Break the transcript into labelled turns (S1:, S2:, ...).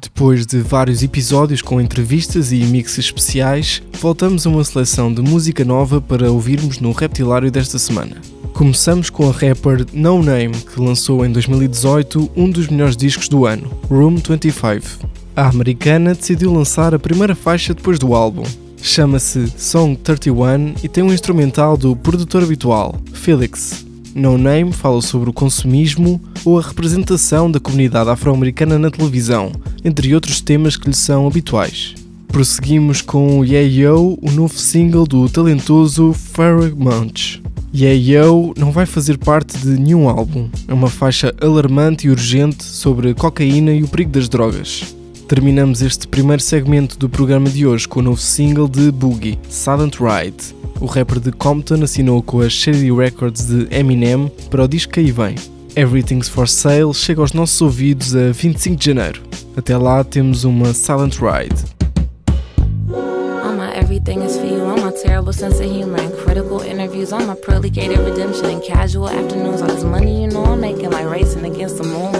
S1: Depois de vários episódios com entrevistas e mixes especiais, voltamos a uma seleção de música nova para ouvirmos no Reptilário desta semana. Começamos com a rapper No Name, que lançou em 2018 um dos melhores discos do ano, Room 25. A americana decidiu lançar a primeira faixa depois do álbum. Chama-se Song 31 e tem um instrumental do produtor habitual, Felix. No Name fala sobre o consumismo ou a representação da comunidade afro-americana na televisão, entre outros temas que lhe são habituais. Prosseguimos com Yeah Yo, o novo single do talentoso Pharrell Munch. Yeah Yo não vai fazer parte de nenhum álbum, é uma faixa alarmante e urgente sobre a cocaína e o perigo das drogas. Terminamos este primeiro segmento do programa de hoje com o novo single de Boogie, Silent Ride. O rapper de Compton assinou com a Shady Records de Eminem para o disco que aí vem. Everything's for Sale chega aos nossos ouvidos a 25 de janeiro. Até lá temos uma Silent Ride. everything is for you. My terrible sense of humor and critical interviews. Gated redemption and casual afternoons. All this money you know I'm making, like racing against the moon.